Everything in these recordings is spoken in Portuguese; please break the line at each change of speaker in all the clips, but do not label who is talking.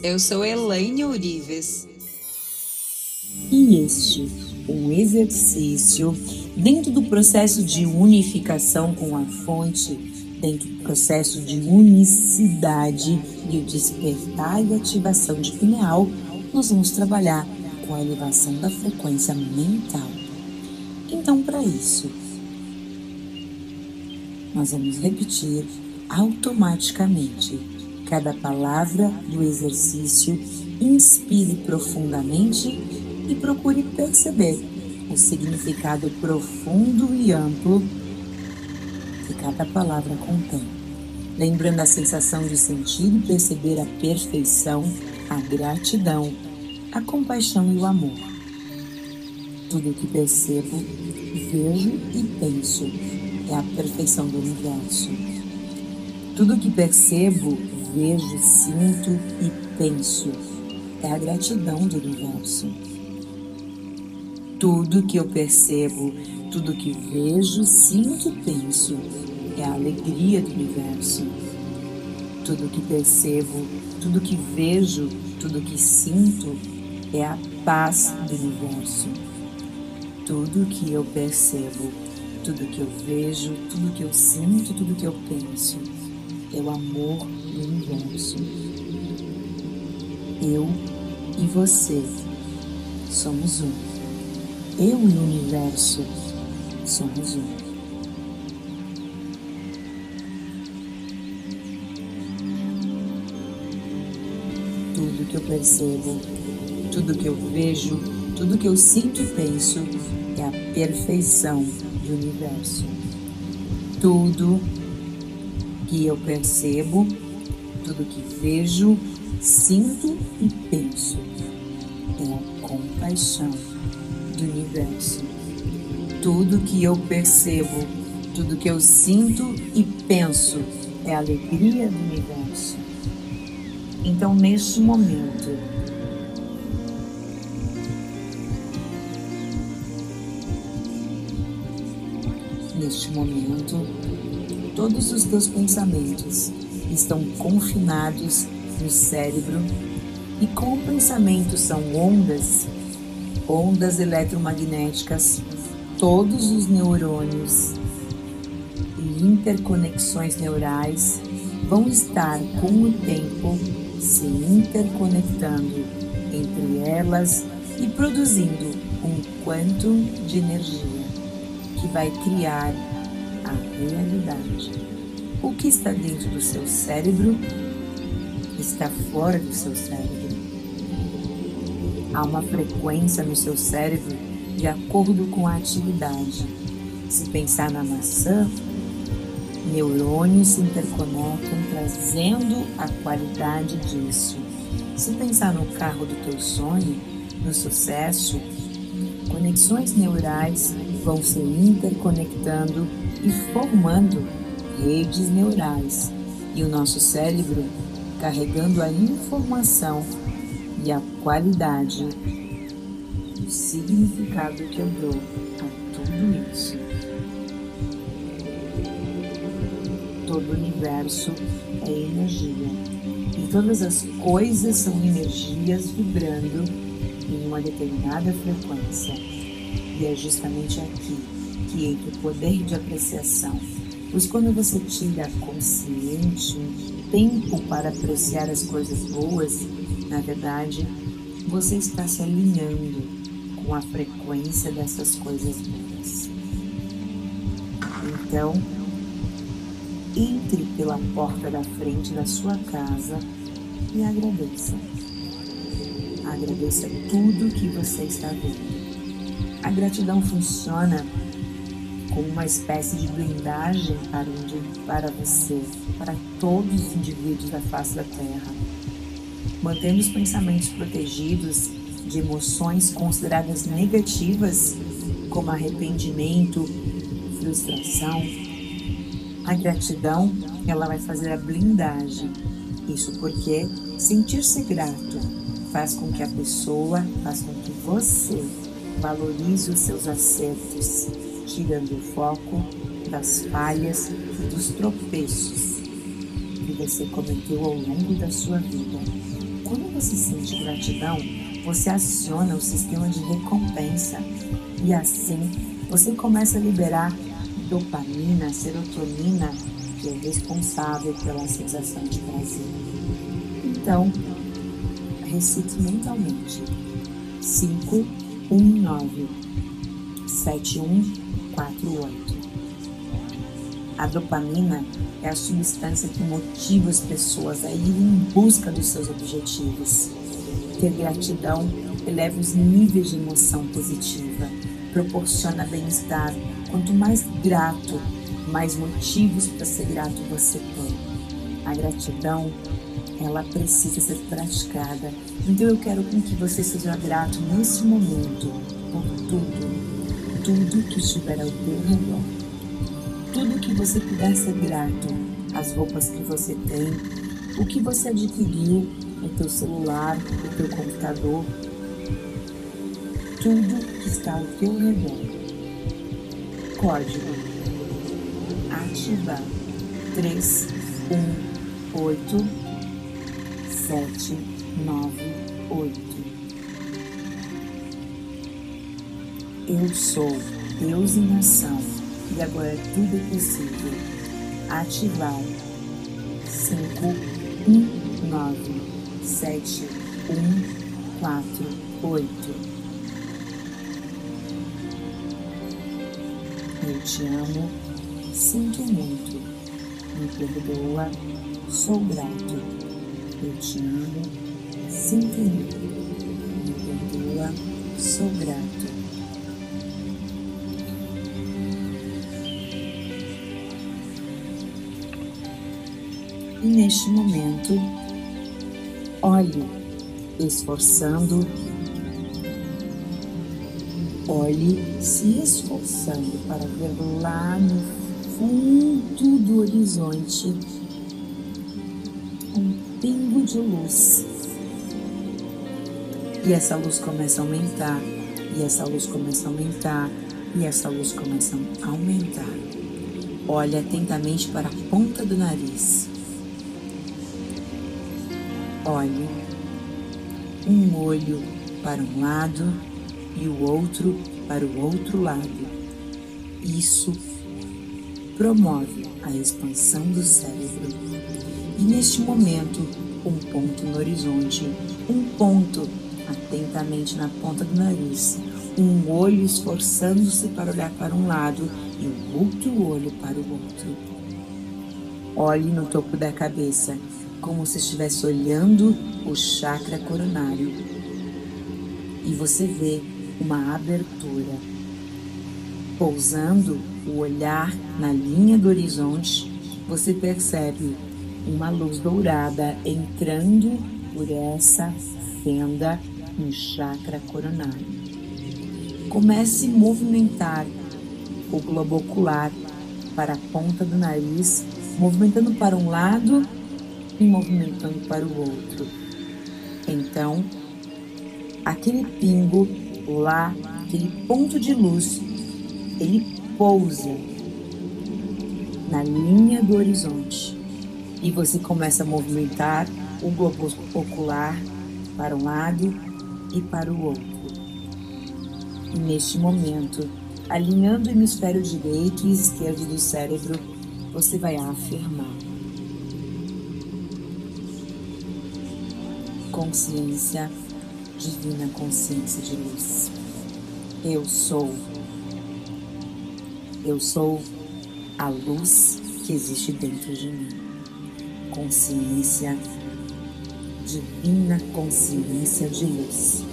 Eu sou Elaine Urives.
E este, um exercício dentro do processo de unificação com a fonte, dentro do processo de unicidade e o despertar e ativação de pineal, nós vamos trabalhar com a elevação da frequência mental. Então, para isso, nós vamos repetir automaticamente cada palavra do exercício. Inspire profundamente e procure perceber o significado profundo e amplo que cada palavra contém. Lembrando a sensação de sentir e perceber a perfeição, a gratidão, a compaixão e o amor. Tudo o que percebo, vejo e penso é a perfeição do universo. Tudo o que percebo, vejo, sinto e penso é a gratidão do universo. Tudo que eu percebo, tudo que vejo, sinto e penso é a alegria do universo. Tudo que percebo, tudo que vejo, tudo que sinto é a paz do universo. Tudo que eu percebo, tudo que eu vejo, tudo que eu sinto, tudo que eu penso é o amor universo. Eu e você somos um. Eu e o universo somos um. Tudo que eu percebo, tudo que eu vejo, tudo que eu sinto e penso é a perfeição do universo. Tudo que eu percebo, tudo que vejo, sinto e penso é a compaixão do universo. Tudo que eu percebo, tudo que eu sinto e penso é a alegria do universo. Então, neste momento, neste momento, todos os teus pensamentos estão confinados no cérebro e como pensamentos são ondas, ondas eletromagnéticas, todos os neurônios e interconexões neurais vão estar com o tempo se interconectando entre elas e produzindo um quantum de energia que vai criar a realidade. O que está dentro do seu cérebro está fora do seu cérebro. Há uma frequência no seu cérebro de acordo com a atividade. Se pensar na maçã, neurônios se interconectam trazendo a qualidade disso. Se pensar no carro do teu sonho, no sucesso, conexões neurais vão se interconectando e formando redes neurais, e o nosso cérebro carregando a informação e a qualidade, o significado que eu dou a tudo isso. Todo o universo é energia e todas as coisas são energias vibrando em uma determinada frequência. E é justamente aqui que entra o poder de apreciação. Pois quando você tira consciente tempo para apreciar as coisas boas, na verdade, você está se alinhando com a frequência dessas coisas boas. Então, entre pela porta da frente da sua casa e agradeça. Agradeça tudo que você está vendo. A gratidão funciona como uma espécie de blindagem para, para você, para todos os indivíduos da face da Terra. Mantendo os pensamentos protegidos de emoções consideradas negativas, como arrependimento, frustração, a gratidão ela vai fazer a blindagem. Isso porque sentir-se grato faz com que a pessoa, faz com que você valorize os seus acertos tirando o foco das falhas e dos tropeços que você cometeu ao longo da sua vida. quando você sente gratidão, você aciona o sistema de recompensa e assim você começa a liberar dopamina, serotonina, que é responsável pela sensação de prazer. Então, recite mentalmente 5, 1, 9, 7, 1, 4, 8. A dopamina é a substância que motiva as pessoas a irem em busca dos seus objetivos. Ter gratidão eleva os níveis de emoção positiva, proporciona bem-estar. Quanto mais grato, mais motivos para ser grato você tem. A gratidão, ela precisa ser praticada. Então eu quero com que você seja grato nesse momento por tudo, tudo que estiver ao teu redor. Tudo que você puder ser grato, as roupas que você tem, o que você adquiriu, o teu celular, o teu computador, tudo que está ao teu redor. Código. Ativar 3 1 8 7 9 8 Eu sou Deus em ação e agora tudo é possível. Ativar 5, 1, 9, 7, 1, 4, 8. Eu te amo, sinto muito, me perdoa, sou grato. Eu te amo, sinto muito, me perdoa, sou grato. Neste momento, olhe esforçando, olhe se esforçando para ver lá no fundo do horizonte um pingo de luz. E essa luz começa a aumentar, e essa luz começa a aumentar, e essa luz começa a aumentar. Olhe atentamente para a ponta do nariz. Olhe um olho para um lado e o outro para o outro lado. Isso promove a expansão do cérebro. E neste momento, um ponto no horizonte, um ponto atentamente na ponta do nariz, um olho esforçando-se para olhar para um lado e o outro olho para o outro. Olhe no topo da cabeça como se estivesse olhando o chakra coronário e você vê uma abertura. Pousando o olhar na linha do horizonte, você percebe uma luz dourada entrando por essa fenda no chakra coronário. Comece a movimentar o globo ocular para a ponta do nariz, movimentando para um lado e movimentando para o outro. Então, aquele pingo lá, aquele ponto de luz, ele pousa na linha do horizonte e você começa a movimentar o globo ocular para um lado e para o outro. E neste momento, alinhando o hemisfério direito e esquerdo do cérebro, você vai afirmar. Consciência, divina consciência de luz. Eu sou. Eu sou a luz que existe dentro de mim. Consciência, divina consciência de luz.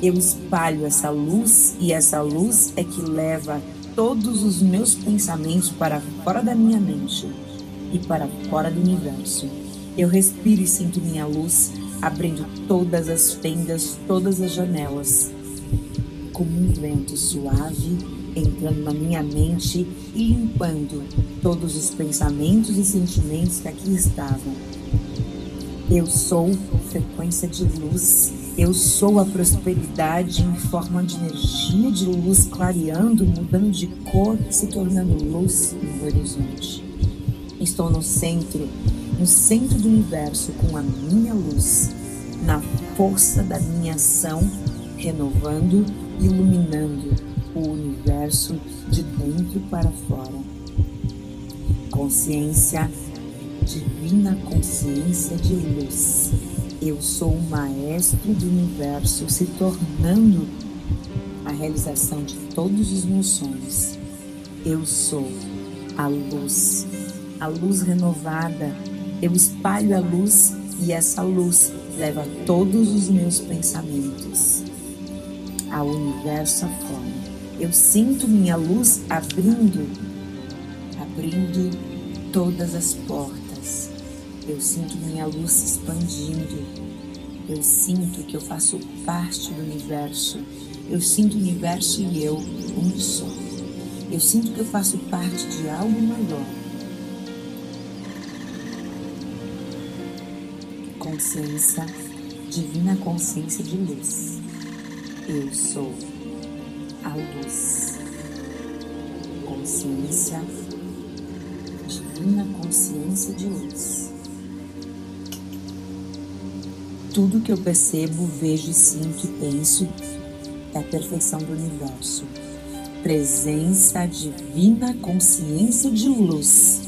Eu espalho essa luz e essa luz é que leva todos os meus pensamentos para fora da minha mente e para fora do universo. Eu respiro e sinto minha luz abrindo todas as fendas, todas as janelas, como um vento suave entrando na minha mente e limpando todos os pensamentos e sentimentos que aqui estavam. Eu sou frequência de luz, eu sou a prosperidade em forma de energia de luz clareando, mudando de cor, se tornando luz no horizonte. Estou no centro no centro do universo com a minha luz na força da minha ação, renovando e iluminando o universo de dentro para fora. Consciência, divina consciência de luz. Eu sou o maestro do universo, se tornando a realização de todos os meus sonhos. Eu sou a luz, a luz renovada. Eu espalho a luz e essa luz leva todos os meus pensamentos ao universo afora. Eu sinto minha luz abrindo, abrindo todas as portas. Eu sinto minha luz se expandindo. Eu sinto que eu faço parte do universo. Eu sinto o universo e eu um só. Eu sinto que eu faço parte de algo maior. Consciência, divina consciência de luz. Eu sou a luz. Consciência, divina consciência de luz. Tudo que eu percebo, vejo, sinto e penso é a perfeição do universo. Presença divina consciência de luz.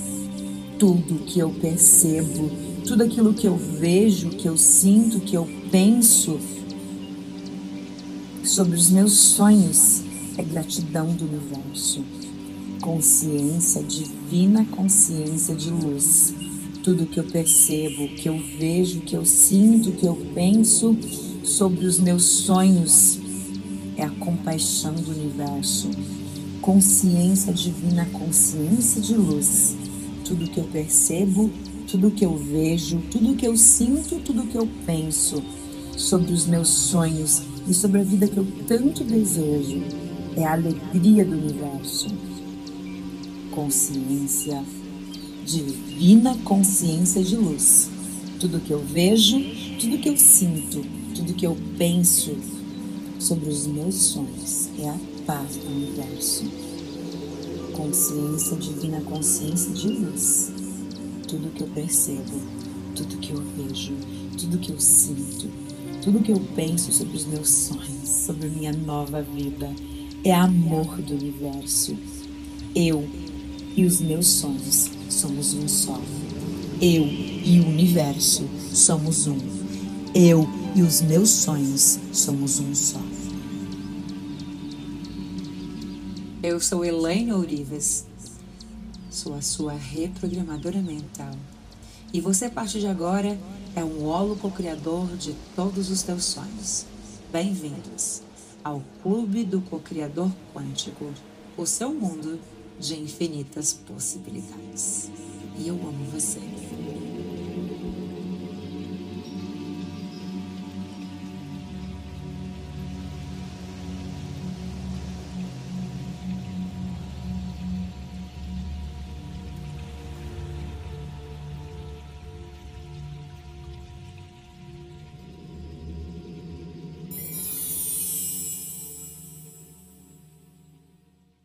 Tudo que eu percebo, tudo aquilo que eu vejo, que eu sinto, que eu penso sobre os meus sonhos é gratidão do universo. Consciência, divina consciência de luz. Tudo que eu percebo, que eu vejo, que eu sinto, que eu penso sobre os meus sonhos é a compaixão do universo. Consciência divina, consciência de luz. Tudo que eu percebo, tudo que eu vejo, tudo que eu sinto, tudo que eu penso sobre os meus sonhos e sobre a vida que eu tanto desejo é a alegria do universo. Consciência, divina consciência de luz. Tudo que eu vejo, tudo que eu sinto, tudo que eu penso sobre os meus sonhos é a paz do universo. Consciência, divina consciência de luz. Tudo que eu percebo, tudo que eu vejo, tudo que eu sinto, tudo que eu penso sobre os meus sonhos, sobre minha nova vida é amor do universo. Eu e os meus sonhos somos um só. Eu e o universo somos um. Eu e os meus sonhos somos um só.
Eu sou Elaine Ourives. Sou a sua reprogramadora mental. E você, a partir de agora, é um holo co-criador de todos os teus sonhos. Bem-vindos! ao Clube do Cocriador Quântico, o seu mundo de infinitas possibilidades. E eu amo você.